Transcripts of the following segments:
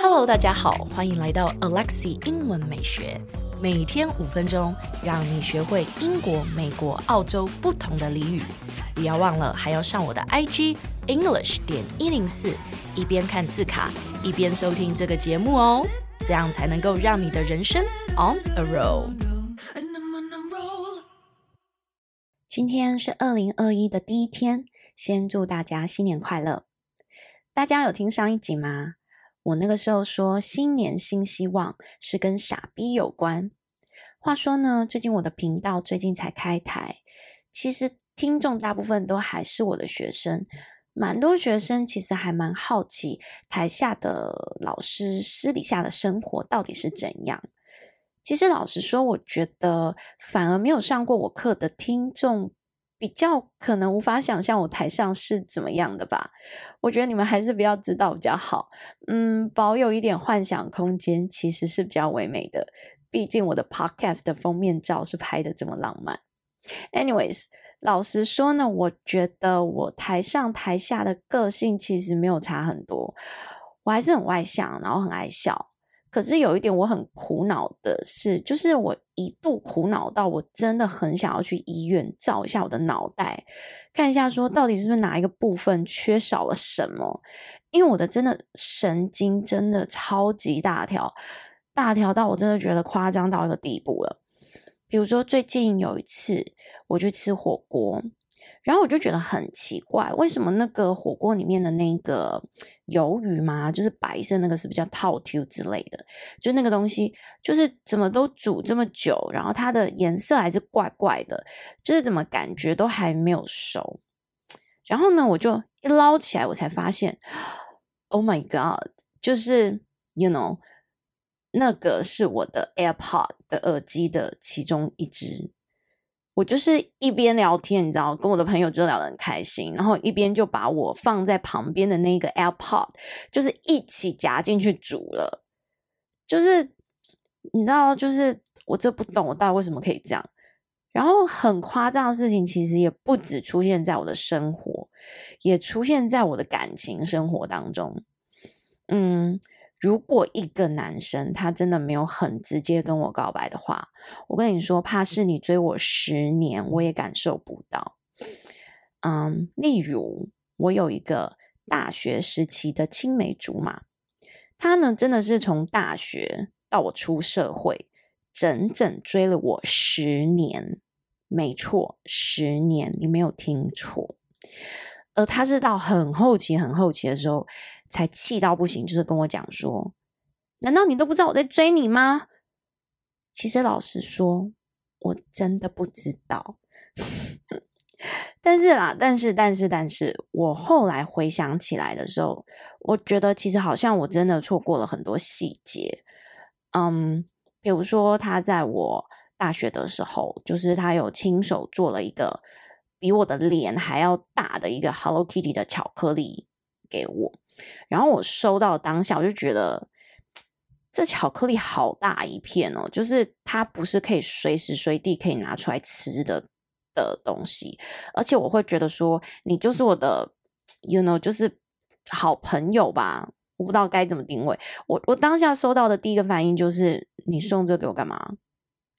Hello，大家好，欢迎来到 Alexi 英文美学，每天五分钟，让你学会英国、美国、澳洲不同的俚语。不要忘了，还要上我的 IG English 点一零四，一边看字卡，一边收听这个节目哦，这样才能够让你的人生 on a roll。今天是二零二一的第一天，先祝大家新年快乐。大家有听上一集吗？我那个时候说新年新希望是跟傻逼有关。话说呢，最近我的频道最近才开台，其实听众大部分都还是我的学生，蛮多学生其实还蛮好奇台下的老师私底下的生活到底是怎样。其实老实说，我觉得反而没有上过我课的听众。比较可能无法想象我台上是怎么样的吧？我觉得你们还是不要知道比较好。嗯，保有一点幻想空间其实是比较唯美的。毕竟我的 podcast 的封面照是拍的这么浪漫。Anyways，老实说呢，我觉得我台上台下的个性其实没有差很多。我还是很外向，然后很爱笑。可是有一点我很苦恼的是，就是我一度苦恼到我真的很想要去医院照一下我的脑袋，看一下说到底是不是哪一个部分缺少了什么？因为我的真的神经真的超级大条，大条到我真的觉得夸张到一个地步了。比如说最近有一次我去吃火锅。然后我就觉得很奇怪，为什么那个火锅里面的那个鱿鱼嘛，就是白色那个是不是叫套 Q 之类的？就那个东西，就是怎么都煮这么久，然后它的颜色还是怪怪的，就是怎么感觉都还没有熟。然后呢，我就一捞起来，我才发现，Oh my God！就是 You know，那个是我的 AirPod 的耳机的其中一只。我就是一边聊天，你知道，跟我的朋友就聊得很开心，然后一边就把我放在旁边的那个 AirPod，就是一起夹进去煮了。就是你知道，就是我这不懂，我到底为什么可以这样？然后很夸张的事情，其实也不止出现在我的生活，也出现在我的感情生活当中。嗯。如果一个男生他真的没有很直接跟我告白的话，我跟你说，怕是你追我十年，我也感受不到。嗯，例如我有一个大学时期的青梅竹马，他呢真的是从大学到我出社会，整整追了我十年，没错，十年，你没有听错。而他是到很后期、很后期的时候。才气到不行，就是跟我讲说：“难道你都不知道我在追你吗？”其实老实说，我真的不知道。但是啦，但是，但是，但是我后来回想起来的时候，我觉得其实好像我真的错过了很多细节。嗯，比如说他在我大学的时候，就是他有亲手做了一个比我的脸还要大的一个 Hello Kitty 的巧克力给我。然后我收到当下，我就觉得这巧克力好大一片哦，就是它不是可以随时随地可以拿出来吃的的东西，而且我会觉得说，你就是我的，you know，就是好朋友吧，我不知道该怎么定位。我我当下收到的第一个反应就是，你送这给我干嘛？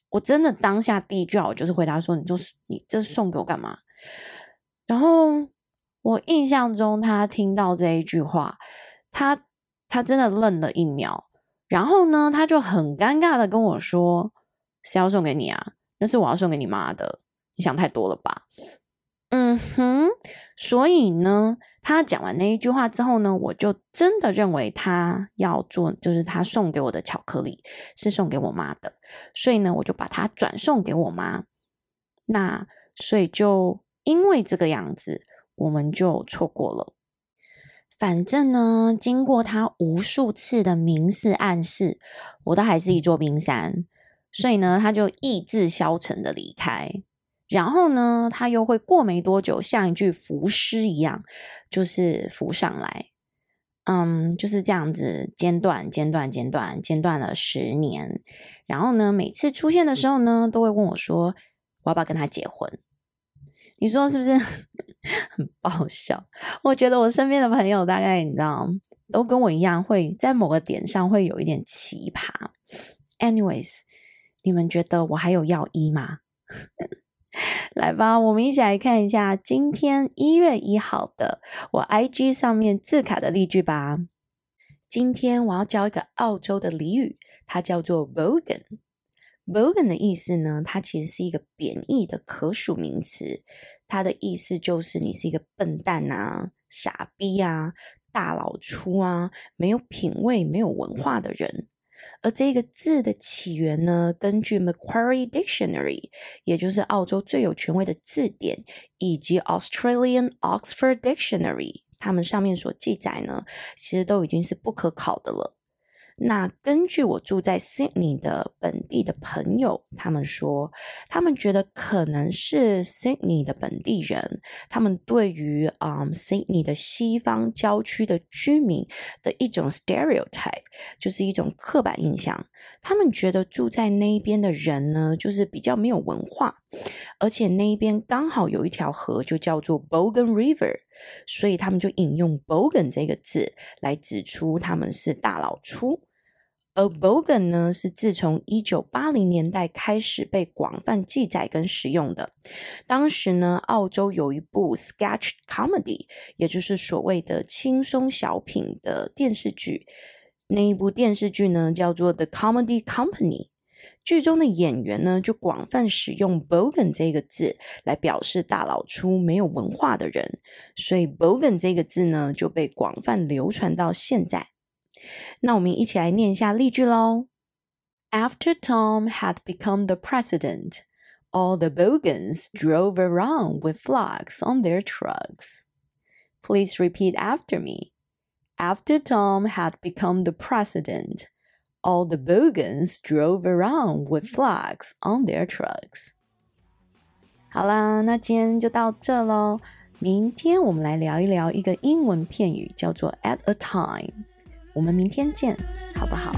我真的当下第一句话我就是回答说，你就是你这送给我干嘛？然后。我印象中，他听到这一句话，他他真的愣了一秒，然后呢，他就很尴尬的跟我说：“谁要送给你啊？那是我要送给你妈的，你想太多了吧？”嗯哼，所以呢，他讲完那一句话之后呢，我就真的认为他要做，就是他送给我的巧克力是送给我妈的，所以呢，我就把它转送给我妈。那所以就因为这个样子。我们就错过了。反正呢，经过他无数次的明示暗示，我都还是一座冰山。所以呢，他就意志消沉的离开。然后呢，他又会过没多久，像一具浮尸一样，就是浮上来。嗯，就是这样子间断、间断、间断、间断了十年。然后呢，每次出现的时候呢，都会问我说：“我要不要跟他结婚？”你说是不是？很爆笑。我觉得我身边的朋友大概你知道，都跟我一样，会在某个点上会有一点奇葩。Anyways，你们觉得我还有要医吗？来吧，我们一起来看一下今天一月一号的我 IG 上面字卡的例句吧。今天我要教一个澳洲的俚语，它叫做 bogan。Bogan 的意思呢，它其实是一个贬义的可数名词，它的意思就是你是一个笨蛋啊、傻逼啊、大老粗啊、没有品味、没有文化的人。而这个字的起源呢，根据 Macquarie Dictionary，也就是澳洲最有权威的字典，以及 Australian Oxford Dictionary，他们上面所记载呢，其实都已经是不可考的了。那根据我住在 Sydney 的本地的朋友，他们说，他们觉得可能是 Sydney 的本地人，他们对于嗯 Sydney 的西方郊区的居民的一种 stereotype，就是一种刻板印象。他们觉得住在那边的人呢，就是比较没有文化，而且那边刚好有一条河，就叫做 Bogan River。所以他们就引用 bogan 这个字来指出他们是大老粗，而 bogan 呢，是自从一九八零年代开始被广泛记载跟使用的。当时呢，澳洲有一部 sketch comedy，也就是所谓的轻松小品的电视剧，那一部电视剧呢叫做 The Comedy Company。剧中的演员呢，就广泛使用 bogan 这个字来表示大老粗、没有文化的人，所以 bogan 这个字呢，就被广泛流传到现在。那我们一起来念一下例句喽。After Tom had become the president, all the bogans drove around with flags on their trucks. Please repeat after me. After Tom had become the president, All the bogans drove around with flags on their trucks。好啦，那今天就到这喽。明天我们来聊一聊一个英文片语，叫做 at a time。我们明天见，好不好？